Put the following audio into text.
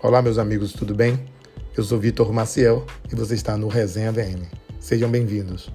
Olá, meus amigos, tudo bem? Eu sou Vitor Maciel e você está no Resenha VM. Sejam bem-vindos.